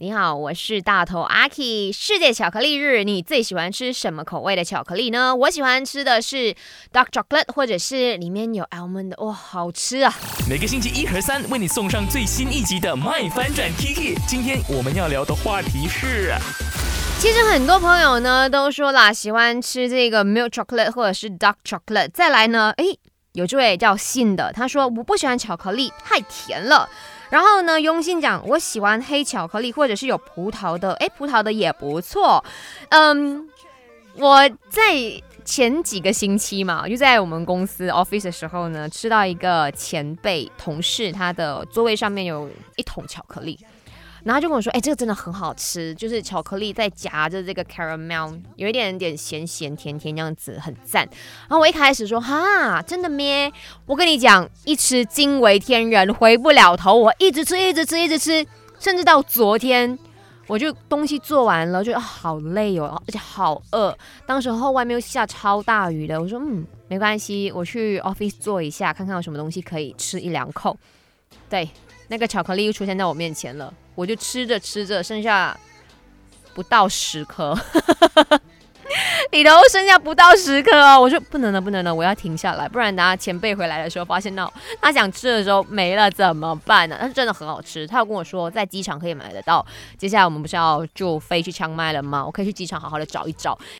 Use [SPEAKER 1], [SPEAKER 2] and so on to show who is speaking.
[SPEAKER 1] 你好，我是大头阿 K。世界巧克力日，你最喜欢吃什么口味的巧克力呢？我喜欢吃的是 dark chocolate，或者是里面有 almond 的，哇，好吃啊！
[SPEAKER 2] 每个星期一和三为你送上最新一集的《麦翻转 Kiki》。今天我们要聊的话题是，
[SPEAKER 1] 其实很多朋友呢都说啦，喜欢吃这个 milk chocolate 或者是 dark chocolate。再来呢，诶，有这位叫信的，他说我不喜欢巧克力，太甜了。然后呢，雍信讲我喜欢黑巧克力，或者是有葡萄的，诶，葡萄的也不错。嗯，我在前几个星期嘛，就在我们公司 office 的时候呢，吃到一个前辈同事他的座位上面有一桶巧克力。然后就跟我说：“哎，这个真的很好吃，就是巧克力在夹着这个 caramel，有一点点咸咸甜甜这样子，很赞。”然后我一开始说：“哈，真的咩？我跟你讲，一吃惊为天人，回不了头。我一直吃，一直吃，一直吃，甚至到昨天，我就东西做完了，就好累哦，而且好饿。当时候外面又下超大雨的，我说：嗯，没关系，我去 office 做一下，看看有什么东西可以吃一两口。对。”那个巧克力又出现在我面前了，我就吃着吃着，剩下不到十颗，里头剩下不到十颗哦，我说不能了，不能了，我要停下来，不然等下前辈回来的时候发现到他想吃的时候没了怎么办呢？但是真的很好吃，他有跟我说在机场可以买得到。接下来我们不是要就飞去枪麦了吗？我可以去机场好好的找一找。